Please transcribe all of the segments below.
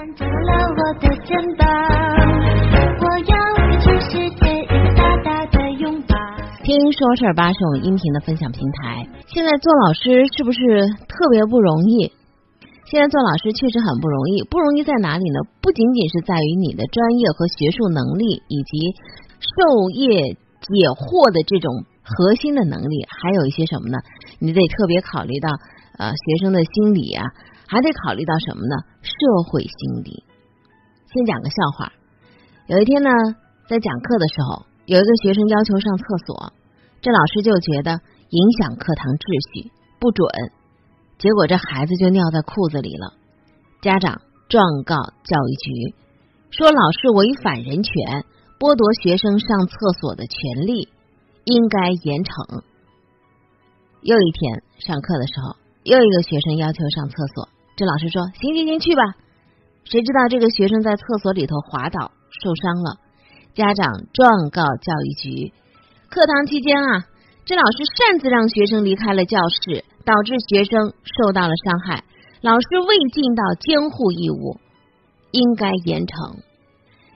看着了我的肩膀，我要给全世界一个大大的拥抱。听说事儿吧是我们音频的分享平台。现在做老师是不是特别不容易？现在做老师确实很不容易，不容易在哪里呢？不仅仅是在于你的专业和学术能力，以及授业解惑的这种核心的能力，还有一些什么呢？你得特别考虑到呃学生的心理啊，还得考虑到什么呢？社会心理。先讲个笑话，有一天呢，在讲课的时候，有一个学生要求上厕所，这老师就觉得影响课堂秩序，不准。结果这孩子就尿在裤子里了，家长状告教育局，说老师违反人权，剥夺学生上厕所的权利，应该严惩。又一天上课的时候，又一个学生要求上厕所，这老师说行行行去吧。谁知道这个学生在厕所里头滑倒受伤了，家长状告教育局。课堂期间啊，这老师擅自让学生离开了教室。导致学生受到了伤害，老师未尽到监护义务，应该严惩。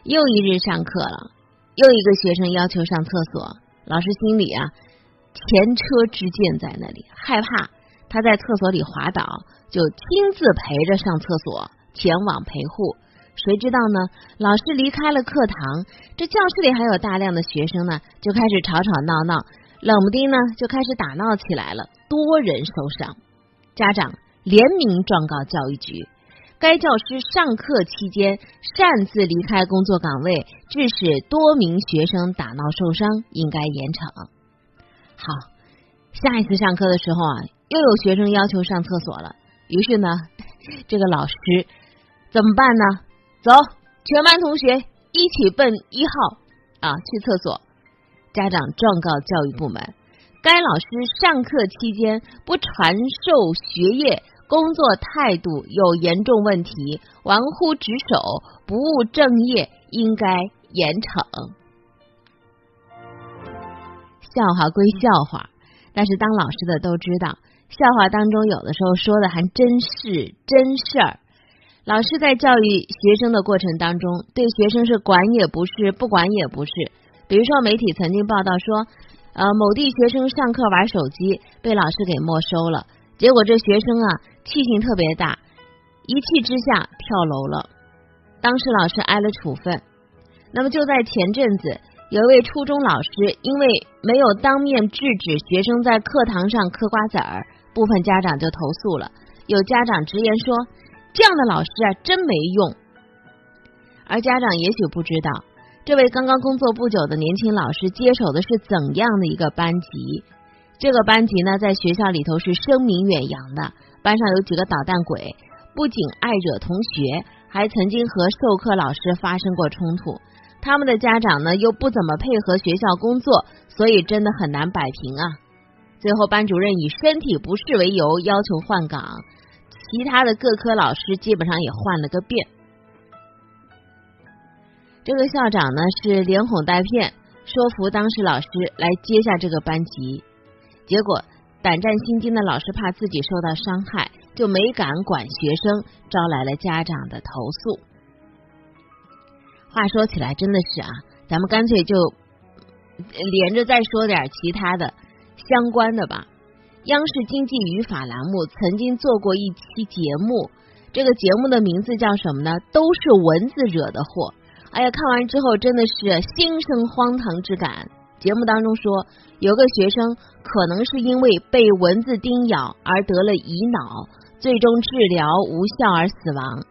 又一日上课了，又一个学生要求上厕所，老师心里啊前车之鉴在那里，害怕他在厕所里滑倒，就亲自陪着上厕所，前往陪护。谁知道呢？老师离开了课堂，这教室里还有大量的学生呢，就开始吵吵闹闹。冷不丁呢，就开始打闹起来了，多人受伤，家长联名状告教育局。该教师上课期间擅自离开工作岗位，致使多名学生打闹受伤，应该严惩。好，下一次上课的时候啊，又有学生要求上厕所了，于是呢，这个老师怎么办呢？走，全班同学一起奔一号啊，去厕所。家长状告教育部门，该老师上课期间不传授学业，工作态度有严重问题，玩忽职守，不务正业，应该严惩。笑话归笑话，但是当老师的都知道，笑话当中有的时候说的还真是真事儿。老师在教育学生的过程当中，对学生是管也不是，不管也不是。比如说，媒体曾经报道说，呃，某地学生上课玩手机被老师给没收了，结果这学生啊气性特别大，一气之下跳楼了。当时老师挨了处分。那么就在前阵子，有一位初中老师因为没有当面制止学生在课堂上嗑瓜子儿，部分家长就投诉了。有家长直言说，这样的老师啊真没用。而家长也许不知道。这位刚刚工作不久的年轻老师接手的是怎样的一个班级？这个班级呢，在学校里头是声名远扬的。班上有几个捣蛋鬼，不仅爱惹同学，还曾经和授课老师发生过冲突。他们的家长呢，又不怎么配合学校工作，所以真的很难摆平啊。最后，班主任以身体不适为由要求换岗，其他的各科老师基本上也换了个遍。这个校长呢是连哄带骗，说服当时老师来接下这个班级，结果胆战心惊的老师怕自己受到伤害，就没敢管学生，招来了家长的投诉。话说起来真的是啊，咱们干脆就连着再说点其他的相关的吧。央视经济语法栏目曾经做过一期节目，这个节目的名字叫什么呢？都是蚊子惹的祸。哎呀，看完之后真的是心生荒唐之感。节目当中说，有个学生可能是因为被蚊子叮咬而得了乙脑，最终治疗无效而死亡。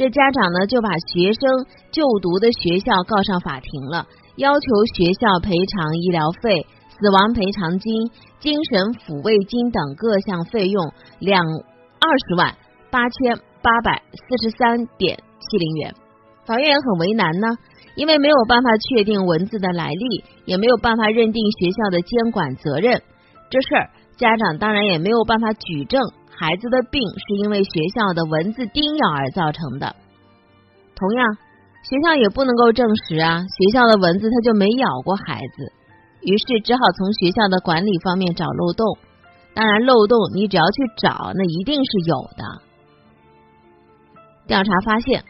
这家长呢就把学生就读的学校告上法庭了，要求学校赔偿医疗费、死亡赔偿金、精神抚慰金等各项费用两二十万八千八百四十三点七零元。法院也很为难呢，因为没有办法确定文字的来历，也没有办法认定学校的监管责任。这事儿家长当然也没有办法举证孩子的病是因为学校的蚊子叮咬而造成的。同样，学校也不能够证实啊，学校的蚊子它就没咬过孩子。于是只好从学校的管理方面找漏洞。当然，漏洞你只要去找，那一定是有的。调查发现。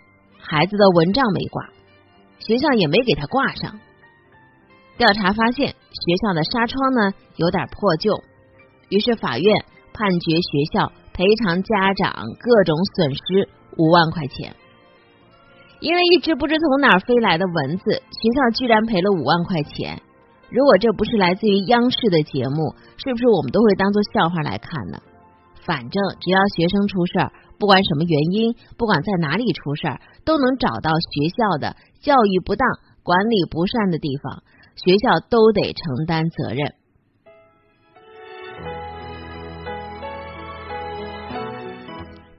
孩子的蚊帐没挂，学校也没给他挂上。调查发现，学校的纱窗呢有点破旧，于是法院判决学校赔偿家长各种损失五万块钱。因为一只不知从哪儿飞来的蚊子，学校居然赔了五万块钱。如果这不是来自于央视的节目，是不是我们都会当做笑话来看呢？反正只要学生出事儿，不管什么原因，不管在哪里出事儿，都能找到学校的教育不当、管理不善的地方，学校都得承担责任。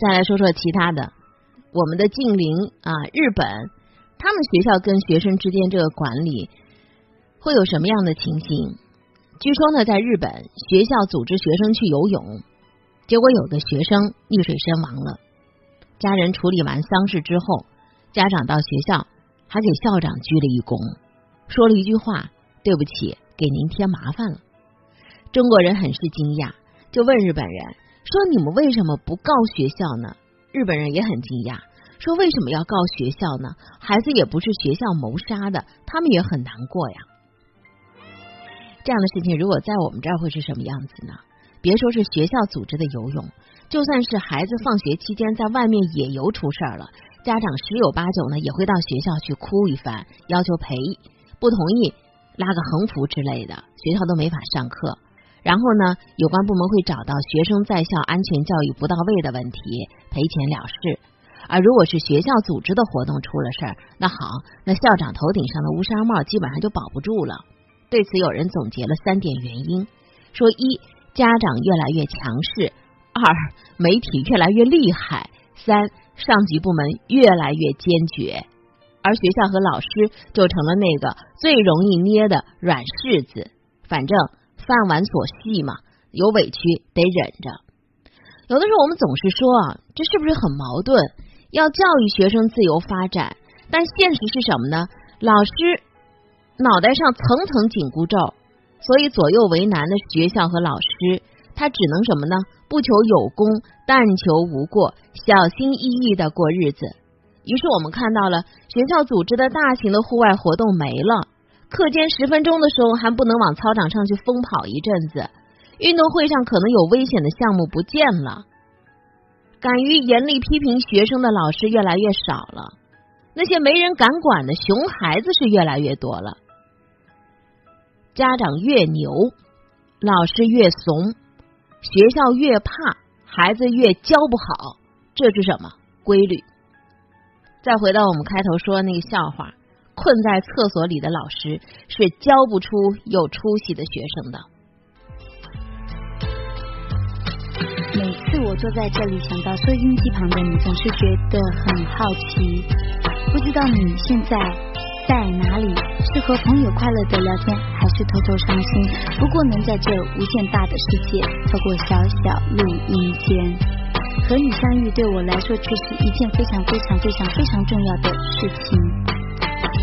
再来说说其他的，我们的近邻啊，日本，他们学校跟学生之间这个管理会有什么样的情形？据说呢，在日本学校组织学生去游泳。结果有个学生溺水身亡了，家人处理完丧事之后，家长到学校还给校长鞠了一躬，说了一句话：“对不起，给您添麻烦了。”中国人很是惊讶，就问日本人说：“你们为什么不告学校呢？”日本人也很惊讶，说：“为什么要告学校呢？孩子也不是学校谋杀的，他们也很难过呀。”这样的事情如果在我们这儿会是什么样子呢？别说是学校组织的游泳，就算是孩子放学期间在外面野游出事儿了，家长十有八九呢也会到学校去哭一番，要求赔，不同意拉个横幅之类的，学校都没法上课。然后呢，有关部门会找到学生在校安全教育不到位的问题，赔钱了事。而如果是学校组织的活动出了事儿，那好，那校长头顶上的乌纱帽基本上就保不住了。对此，有人总结了三点原因，说一。家长越来越强势，二媒体越来越厉害，三上级部门越来越坚决，而学校和老师就成了那个最容易捏的软柿子。反正饭碗所系嘛，有委屈得忍着。有的时候我们总是说啊，这是不是很矛盾？要教育学生自由发展，但现实是什么呢？老师脑袋上层层紧箍咒。所以左右为难的学校和老师，他只能什么呢？不求有功，但求无过，小心翼翼的过日子。于是我们看到了学校组织的大型的户外活动没了，课间十分钟的时候还不能往操场上去疯跑一阵子，运动会上可能有危险的项目不见了，敢于严厉批评学生的老师越来越少了，那些没人敢管的熊孩子是越来越多了。家长越牛，老师越怂，学校越怕，孩子越教不好，这是什么规律？再回到我们开头说的那个笑话，困在厕所里的老师是教不出有出息的学生的。每次我坐在这里，想到收音机旁的你，总是觉得很好奇，不知道你现在。在哪里？是和朋友快乐的聊天，还是偷偷伤心？不过能在这无限大的世界，透过小小录音间和你相遇，对我来说却是一件非常非常非常非常重要的事情。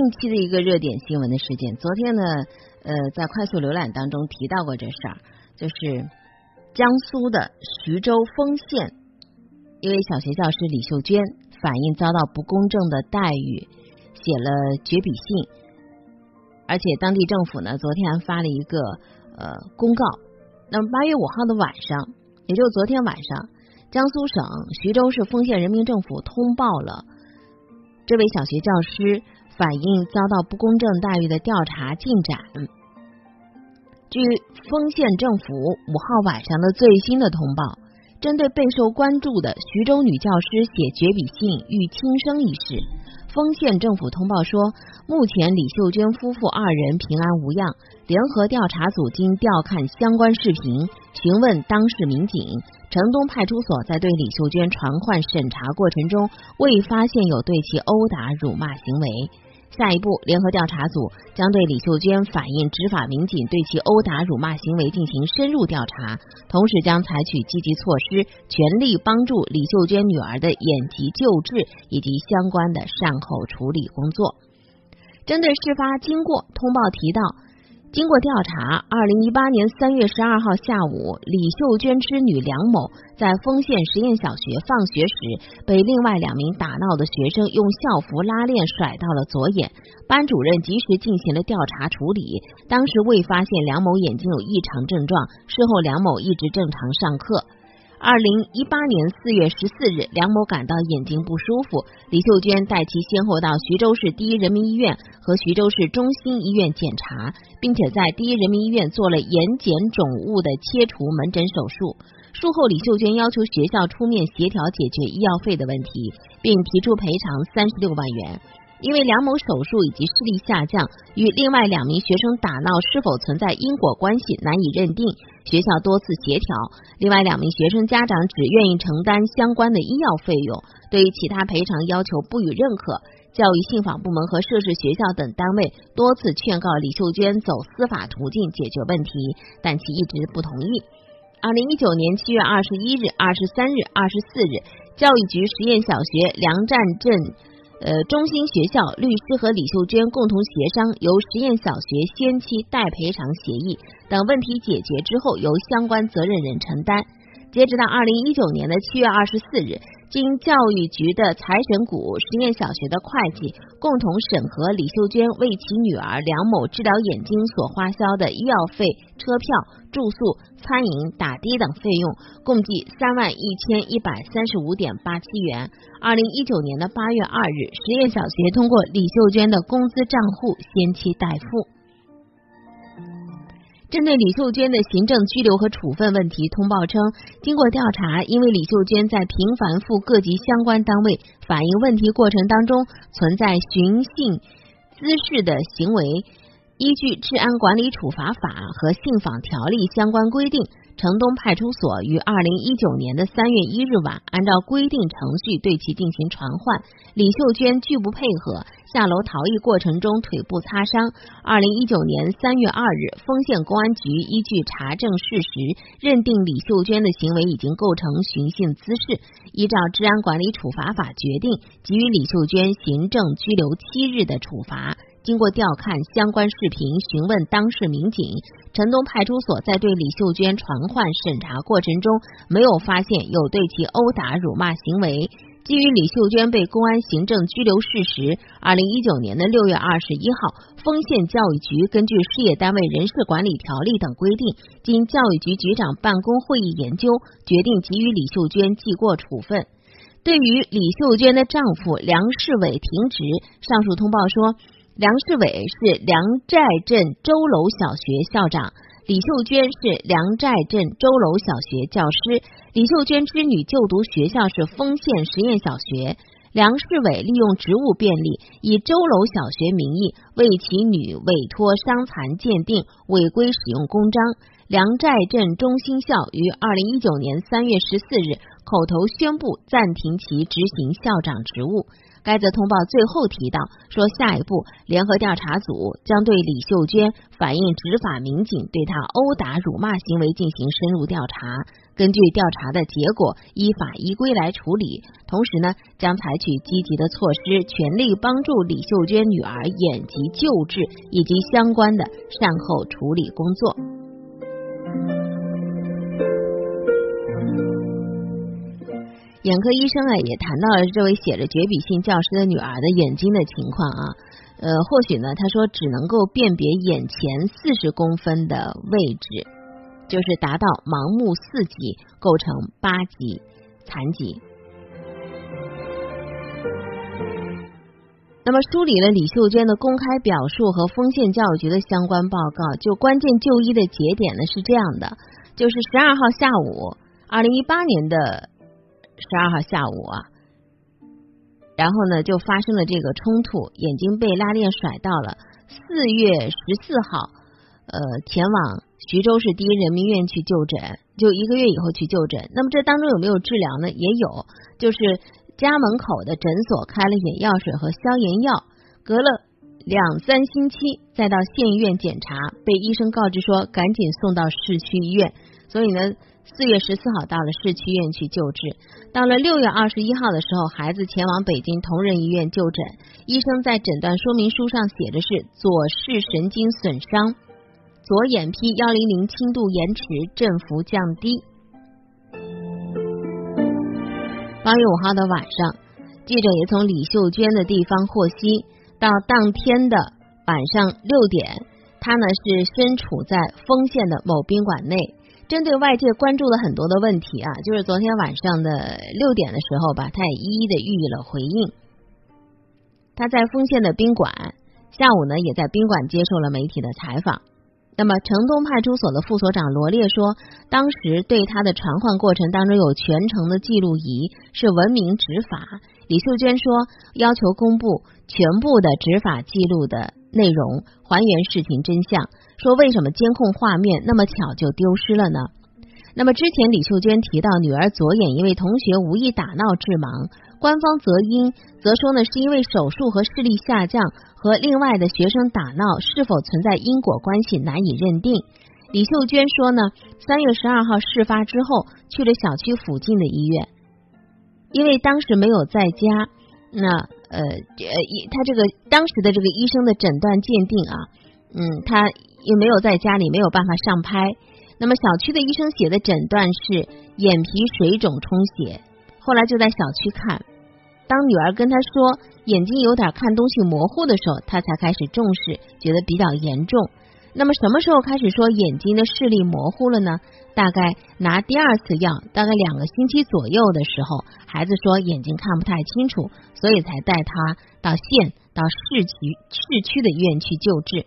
近期的一个热点新闻的事件，昨天呢，呃，在快速浏览当中提到过这事儿，就是江苏的徐州丰县一位小学教师李秀娟反映遭到不公正的待遇，写了绝笔信，而且当地政府呢，昨天还发了一个呃公告。那么八月五号的晚上，也就是昨天晚上，江苏省徐州市丰县人民政府通报了。这位小学教师反映遭到不公正待遇的调查进展。据丰县政府五号晚上的最新的通报，针对备受关注的徐州女教师写绝笔信欲轻生一事，丰县政府通报说，目前李秀娟夫妇二人平安无恙。联合调查组经调看相关视频，询问当事民警，城东派出所在对李秀娟传唤审查过程中，未发现有对其殴打、辱骂行为。下一步，联合调查组将对李秀娟反映执法民警对其殴打、辱骂行为进行深入调查，同时将采取积极措施，全力帮助李秀娟女儿的眼疾救治以及相关的善后处理工作。针对事发经过，通报提到。经过调查，二零一八年三月十二号下午，李秀娟之女梁某在丰县实验小学放学时，被另外两名打闹的学生用校服拉链甩到了左眼。班主任及时进行了调查处理，当时未发现梁某眼睛有异常症状。事后，梁某一直正常上课。二零一八年四月十四日，梁某感到眼睛不舒服，李秀娟带其先后到徐州市第一人民医院和徐州市中心医院检查，并且在第一人民医院做了眼睑肿物的切除门诊手术。术后，李秀娟要求学校出面协调解决医药费的问题，并提出赔偿三十六万元。因为梁某手术以及视力下降与另外两名学生打闹是否存在因果关系难以认定，学校多次协调，另外两名学生家长只愿意承担相关的医药费用，对于其他赔偿要求不予认可。教育信访部门和涉事学校等单位多次劝告李秀娟走司法途径解决问题，但其一直不同意。二零一九年七月二十一日、二十三日、二十四日，教育局实验小学梁站镇。呃，中心学校律师和李秀娟共同协商，由实验小学先期代赔偿协议等问题解决之后，由相关责任人承担。截止到二零一九年的七月二十四日。经教育局的财神谷实验小学的会计共同审核李秀娟为其女儿梁某治疗眼睛所花销的医药费、车票、住宿、餐饮、打的等费用，共计三万一千一百三十五点八七元。二零一九年的八月二日，实验小学通过李秀娟的工资账户先期代付。针对李秀娟的行政拘留和处分问题，通报称，经过调查，因为李秀娟在频繁赴各级相关单位反映问题过程当中存在寻衅滋事的行为，依据《治安管理处罚法》和《信访条例》相关规定。城东派出所于二零一九年的三月一日晚，按照规定程序对其进行传唤。李秀娟拒不配合，下楼逃逸过程中腿部擦伤。二零一九年三月二日，丰县公安局依据查证事实，认定李秀娟的行为已经构成寻衅滋事，依照《治安管理处罚法》决定，给予李秀娟行政拘留七日的处罚。经过调看相关视频，询问当事民警，城东派出所在对李秀娟传唤审查过程中，没有发现有对其殴打、辱骂行为。基于李秀娟被公安行政拘留事实，二零一九年的六月二十一号，丰县教育局根据事业单位人事管理条例等规定，经教育局局长办公会议研究，决定给予李秀娟记过处分。对于李秀娟的丈夫梁世伟停职，上述通报说。梁世伟是梁寨镇周楼小学校长，李秀娟是梁寨镇周楼小学教师。李秀娟之女就读学校是丰县实验小学。梁世伟利用职务便利，以周楼小学名义为其女委托伤残鉴定，违规使用公章。梁寨镇中心校于二零一九年三月十四日口头宣布暂停其执行校长职务。该则通报最后提到说，下一步联合调查组将对李秀娟反映执法民警对她殴打、辱骂行为进行深入调查，根据调查的结果依法依规来处理。同时呢，将采取积极的措施，全力帮助李秀娟女儿眼疾救治以及相关的善后处理工作。眼科医生啊，也谈到了这位写着绝笔信教师的女儿的眼睛的情况啊，呃，或许呢，他说只能够辨别眼前四十公分的位置，就是达到盲目四级，构成八级残疾。那么梳理了李秀娟的公开表述和丰县教育局的相关报告，就关键就医的节点呢是这样的，就是十二号下午，二零一八年的十二号下午啊，然后呢就发生了这个冲突，眼睛被拉链甩到了。四月十四号，呃，前往徐州市第一人民医院去就诊，就一个月以后去就诊。那么这当中有没有治疗呢？也有，就是。家门口的诊所开了眼药水和消炎药，隔了两三星期再到县医院检查，被医生告知说赶紧送到市区医院。所以呢，四月十四号到了市区医院去救治。到了六月二十一号的时候，孩子前往北京同仁医院就诊，医生在诊断说明书上写的是左视神经损伤，左眼皮幺零零轻度延迟，振幅降低。八月五号的晚上，记者也从李秀娟的地方获悉，到当天的晚上六点，她呢是身处在丰县的某宾馆内。针对外界关注的很多的问题啊，就是昨天晚上的六点的时候吧，他也一一的予以了回应。他在丰县的宾馆，下午呢也在宾馆接受了媒体的采访。那么，城东派出所的副所长罗烈说，当时对他的传唤过程当中有全程的记录仪，是文明执法。李秀娟说，要求公布全部的执法记录的内容，还原事情真相。说为什么监控画面那么巧就丢失了呢？那么之前李秀娟提到女儿左眼因为同学无意打闹致盲。官方则因则说呢，是因为手术和视力下降和另外的学生打闹是否存在因果关系难以认定。李秀娟说呢，三月十二号事发之后去了小区附近的医院，因为当时没有在家，那呃呃，他这个当时的这个医生的诊断鉴定啊，嗯，他也没有在家里，没有办法上拍。那么小区的医生写的诊断是眼皮水肿充血，后来就在小区看。当女儿跟他说眼睛有点看东西模糊的时候，他才开始重视，觉得比较严重。那么什么时候开始说眼睛的视力模糊了呢？大概拿第二次药，大概两个星期左右的时候，孩子说眼睛看不太清楚，所以才带他到县、到市区、市区的医院去救治。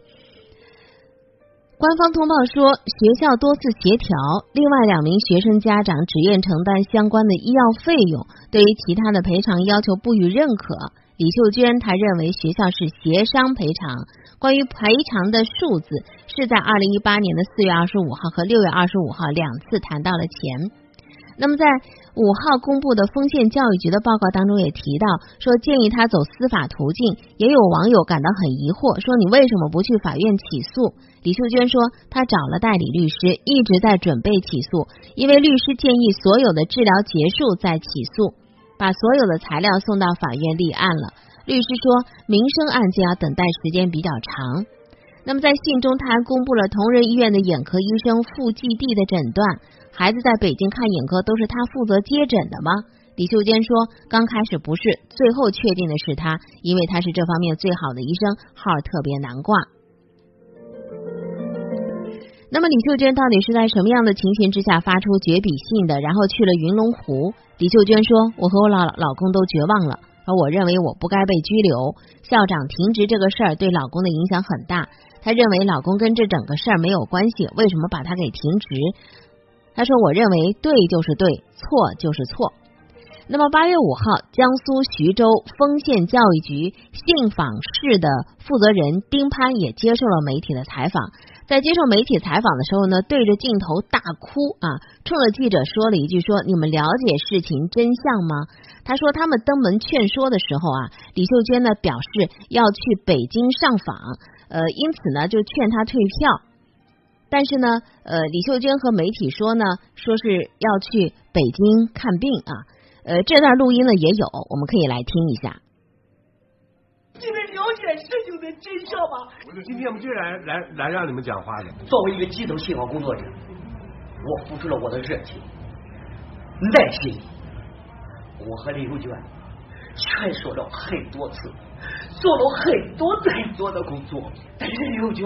官方通报说，学校多次协调，另外两名学生家长只愿承担相关的医药费用，对于其他的赔偿要求不予认可。李秀娟她认为学校是协商赔偿，关于赔偿的数字是在二零一八年的四月二十五号和六月二十五号两次谈到了钱。那么在五号公布的丰县教育局的报告当中也提到，说建议他走司法途径。也有网友感到很疑惑，说你为什么不去法院起诉？李秀娟说，她找了代理律师，一直在准备起诉，因为律师建议所有的治疗结束再起诉，把所有的材料送到法院立案了。律师说，民生案件要等待时间比较长。那么在信中，他还公布了同仁医院的眼科医生傅继地的诊断。孩子在北京看眼科都是他负责接诊的吗？李秀娟说，刚开始不是，最后确定的是他，因为他是这方面最好的医生，号特别难挂。那么李秀娟到底是在什么样的情形之下发出绝笔信的？然后去了云龙湖。李秀娟说，我和我老老公都绝望了，而我认为我不该被拘留。校长停职这个事儿对老公的影响很大，他认为老公跟这整个事儿没有关系，为什么把他给停职？他说：“我认为对就是对，错就是错。”那么八月五号，江苏徐州丰县教育局信访室的负责人丁潘也接受了媒体的采访。在接受媒体采访的时候呢，对着镜头大哭啊，冲着记者说了一句：“说你们了解事情真相吗？”他说：“他们登门劝说的时候啊，李秀娟呢表示要去北京上访，呃，因此呢就劝他退票。”但是呢，呃，李秀娟和媒体说呢，说是要去北京看病啊，呃，这段录音呢也有，我们可以来听一下。你们了解事情的真相吗？今天我们就来来来让你们讲话的。作为一个基层信访工作者，我付出了我的热情、耐心，我和李秀娟劝说了很多次，做了很多很多的工作，但是李秀娟。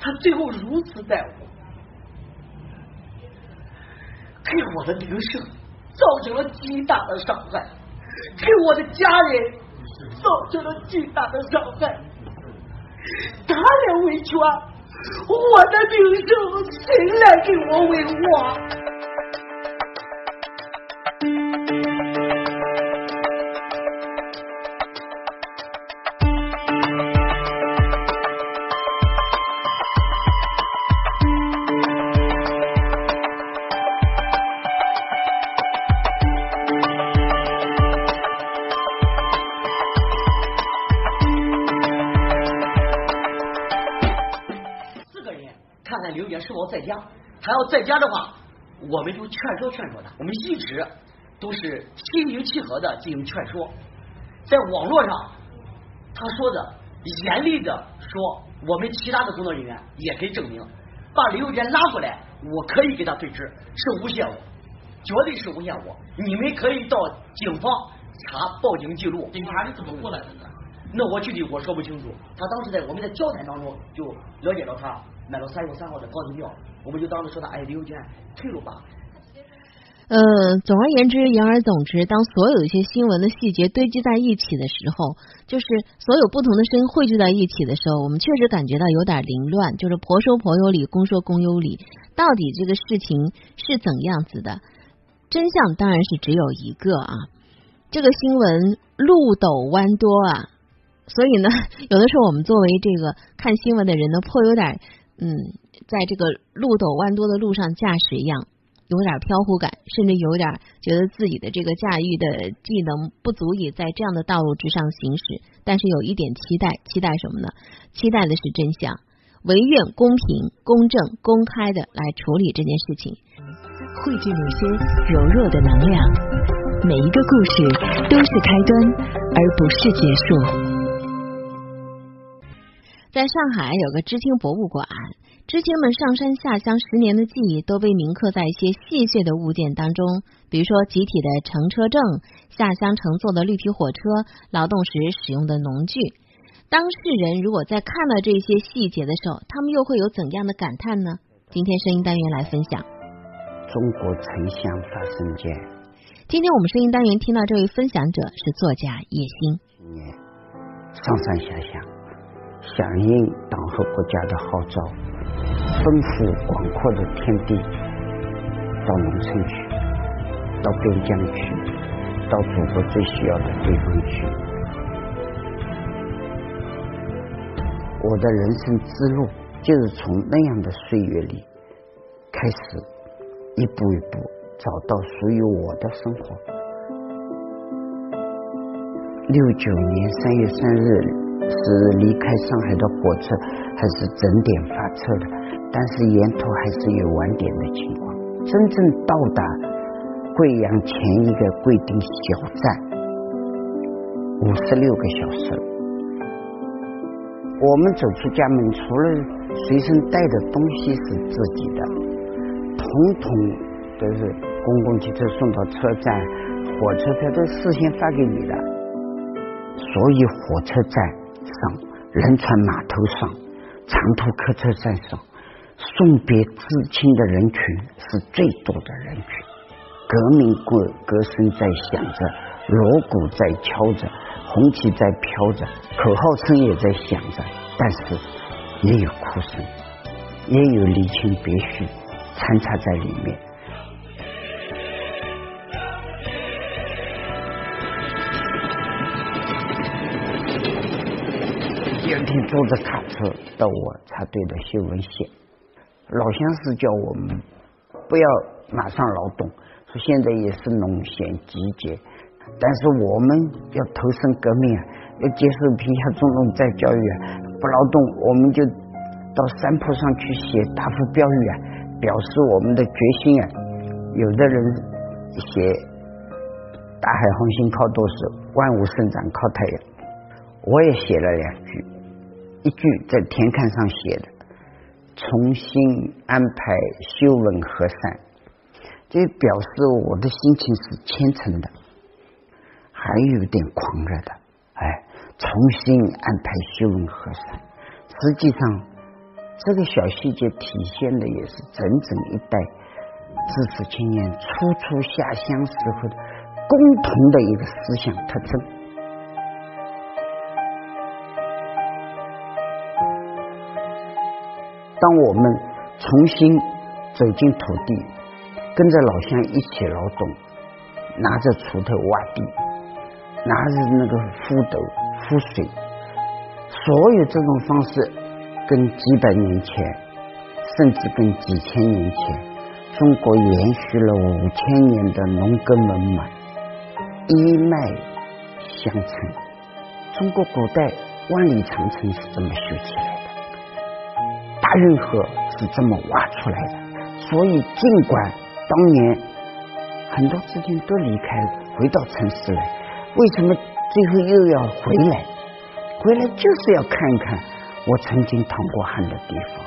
他最后如此待我，给我的名声造成了极大的伤害，给我的家人造成了巨大的伤害。他来维权，我的名声谁来给我维护？在家的话，我们就劝说劝说他。我们一直都是心平气和的进行劝说。在网络上，他说的严厉的说，我们其他的工作人员也可以证明，把李幼娟拉过来，我可以给他对质，是诬陷我，绝对是诬陷我。你们可以到警方查报警记录。警察是怎么过来的呢？那我具体我说不清楚。他当时在我们在交谈当中就了解到他。买了三月三号的高铁票，我们就当时说他哎，李友娟退了吧。呃，总而言之，言而总之，当所有一些新闻的细节堆积在一起的时候，就是所有不同的声音汇聚在一起的时候，我们确实感觉到有点凌乱。就是婆说婆有理，公说公有理，到底这个事情是怎样子的？真相当然是只有一个啊。这个新闻路陡弯多啊，所以呢，有的时候我们作为这个看新闻的人呢，颇有点。嗯，在这个路陡弯多的路上驾驶一样，有点飘忽感，甚至有点觉得自己的这个驾驭的技能不足以在这样的道路之上行驶。但是有一点期待，期待什么呢？期待的是真相，唯愿公平、公正、公开的来处理这件事情。汇聚某些柔弱的能量，每一个故事都是开端，而不是结束。在上海有个知青博物馆，知青们上山下乡十年的记忆都被铭刻在一些细碎的物件当中，比如说集体的乘车证、下乡乘坐的绿皮火车、劳动时使用的农具。当事人如果在看到这些细节的时候，他们又会有怎样的感叹呢？今天声音单元来分享。中国城乡发生间。今天我们声音单元听到这位分享者是作家叶欣。上山下乡。响应党和国家的号召，奔赴广阔的天地，到农村去，到边疆去，到祖国最需要的地方去。我的人生之路就是从那样的岁月里开始，一步一步找到属于我的生活。六九年三月三日。是离开上海的火车还是整点发车的？但是沿途还是有晚点的情况。真正到达贵阳前一个贵定小站，五十六个小时。我们走出家门，除了随身带的东西是自己的，统统都是公共汽车送到车站，火车票都事先发给你的，所以火车站。上仁川码头上，长途客车站上，送别至亲的人群是最多的人群。革命歌歌声在响着，锣鼓在敲着，红旗在飘着，口号声也在响着，但是也有哭声，也有离情别绪掺杂在里面。天坐着卡车到我插队的修文县，老乡是叫我们不要马上劳动，说现在也是农闲季节，但是我们要投身革命啊，要接受贫下中农再教育啊，不劳动我们就到山坡上去写大幅标语啊，表示我们的决心啊。有的人写“大海航行靠舵手，万物生长靠太阳”，我也写了两句。一句在田坎上写的，重新安排修文和善，这表示我的心情是虔诚的，还有点狂热的。哎，重新安排修文和善，实际上这个小细节体现的也是整整一代知识青年初出下乡时候的共同的一个思想特征。当我们重新走进土地，跟着老乡一起劳动，拿着锄头挖地，拿着那个笏斗覆水，所有这种方式，跟几百年前，甚至跟几千年前，中国延续了五千年的农耕文明一脉相承。中国古代万里长城是这么修起来。大运河是这么挖出来的，所以尽管当年很多资金都离开了，回到城市来，为什么最后又要回来？回来就是要看一看我曾经淌过汗的地方，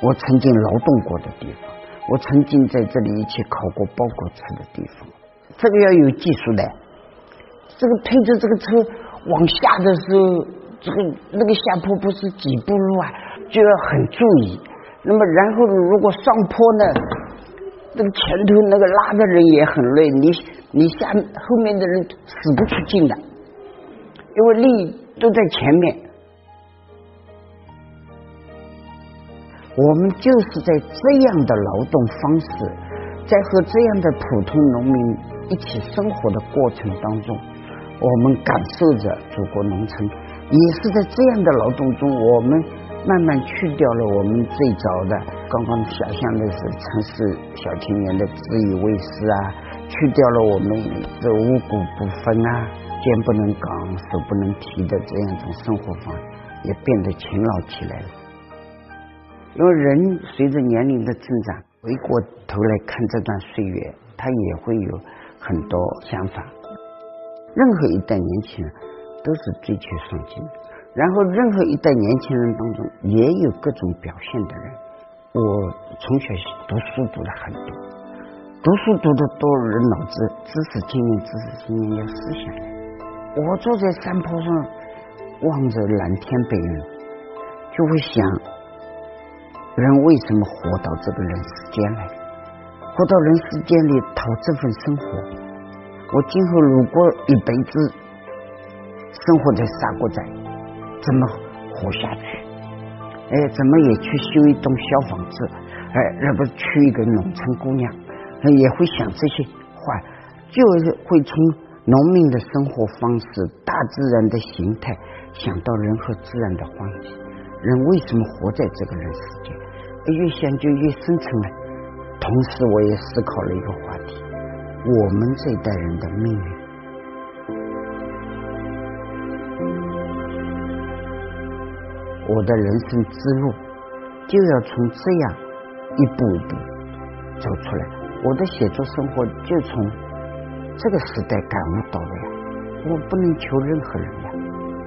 我曾经劳动过的地方，我曾经在这里一起烤过包果吃的地方。这个要有技术的，这个推着这个车往下的时候，这个那个下坡不是几步路啊？就要很注意，那么然后如果上坡呢，那个前头那个拉的人也很累，你你下后面的人使不出劲的，因为力都在前面。我们就是在这样的劳动方式，在和这样的普通农民一起生活的过程当中，我们感受着祖国农村，也是在这样的劳动中，我们。慢慢去掉了我们最早的刚刚想象的是城市小青年的自以为是啊，去掉了我们这五谷不分啊，肩不能扛手不能提的这样一种生活方式，也变得勤劳起来了。因为人随着年龄的增长，回过头来看这段岁月，他也会有很多想法。任何一代年轻人都是追求上进的。然后，任何一代年轻人当中也有各种表现的人。我从小读书读了很多，读书读的多，人脑子知识经验，知识经验要思想。我坐在山坡上，望着蓝天白云，就会想：人为什么活到这个人世间来？活到人世间里讨这份生活。我今后如果一辈子生活在沙锅寨。怎么活下去？哎，怎么也去修一栋小房子？哎，那不是娶一个农村姑娘？也会想这些话，就是会从农民的生活方式、大自然的形态，想到人和自然的关系。人为什么活在这个人世间？越想就越深沉了。同时，我也思考了一个话题：我们这一代人的命运。我的人生之路就要从这样一步一步走出来。我的写作生活就从这个时代感悟到的呀。我不能求任何人呀。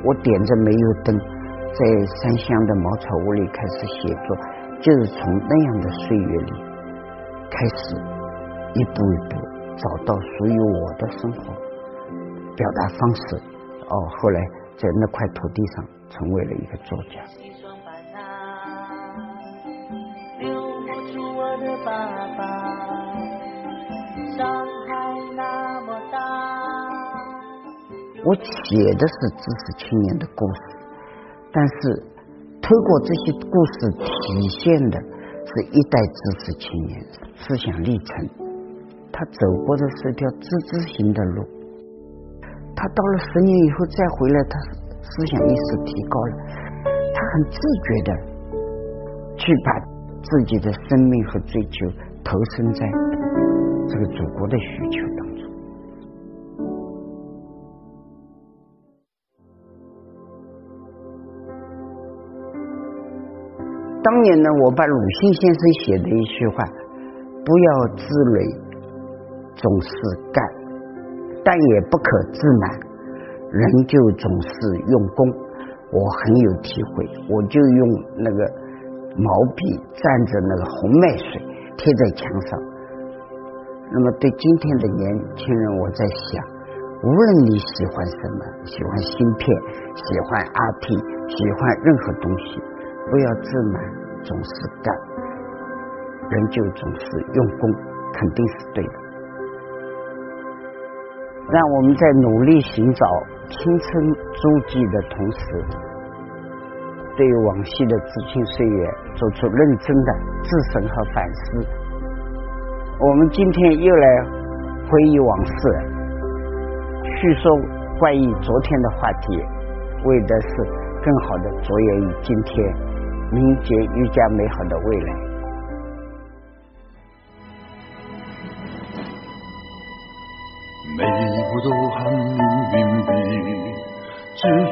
我点着煤油灯，在山乡的茅草屋里开始写作，就是从那样的岁月里开始一步一步找到属于我的生活表达方式。哦，后来在那块土地上。成为了一个作家。我写的是知识青年的故事，但是透过这些故事体现的是一代知识青年思想历程。他走过的是条知知型的路，他到了十年以后再回来，他。思想意识提高了，他很自觉的去把自己的生命和追求投身在这个祖国的需求当中。当年呢，我把鲁迅先生写的一句话：“不要自累，总是干，但也不可自满。”人就总是用功，我很有体会。我就用那个毛笔蘸着那个红麦水贴在墙上。那么对今天的年轻人，我在想，无论你喜欢什么，喜欢芯片，喜欢 RT，喜欢任何东西，不要自满，总是干，人就总是用功，肯定是对的。让我们在努力寻找青春足迹的同时，对往昔的知青岁月做出认真的自省和反思。我们今天又来回忆往事，叙说关于昨天的话题，为的是更好的着眼于今天，迎接愈加美好的未来。每一步都很，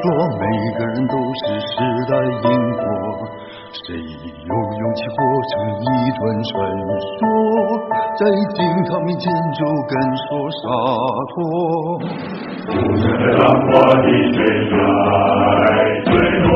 每个人都是时代因果。谁有勇气活成一段传说，在惊涛面前就敢说洒脱。无声的浪花的悬崖，最多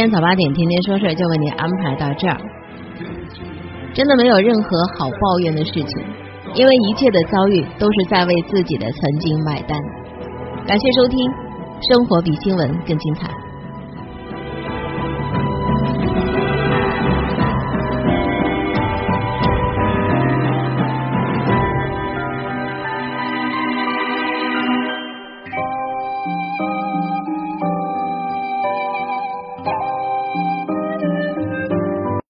今天早八点天天说事儿就为您安排到这儿，真的没有任何好抱怨的事情，因为一切的遭遇都是在为自己的曾经买单。感谢收听。生活比新闻更精彩。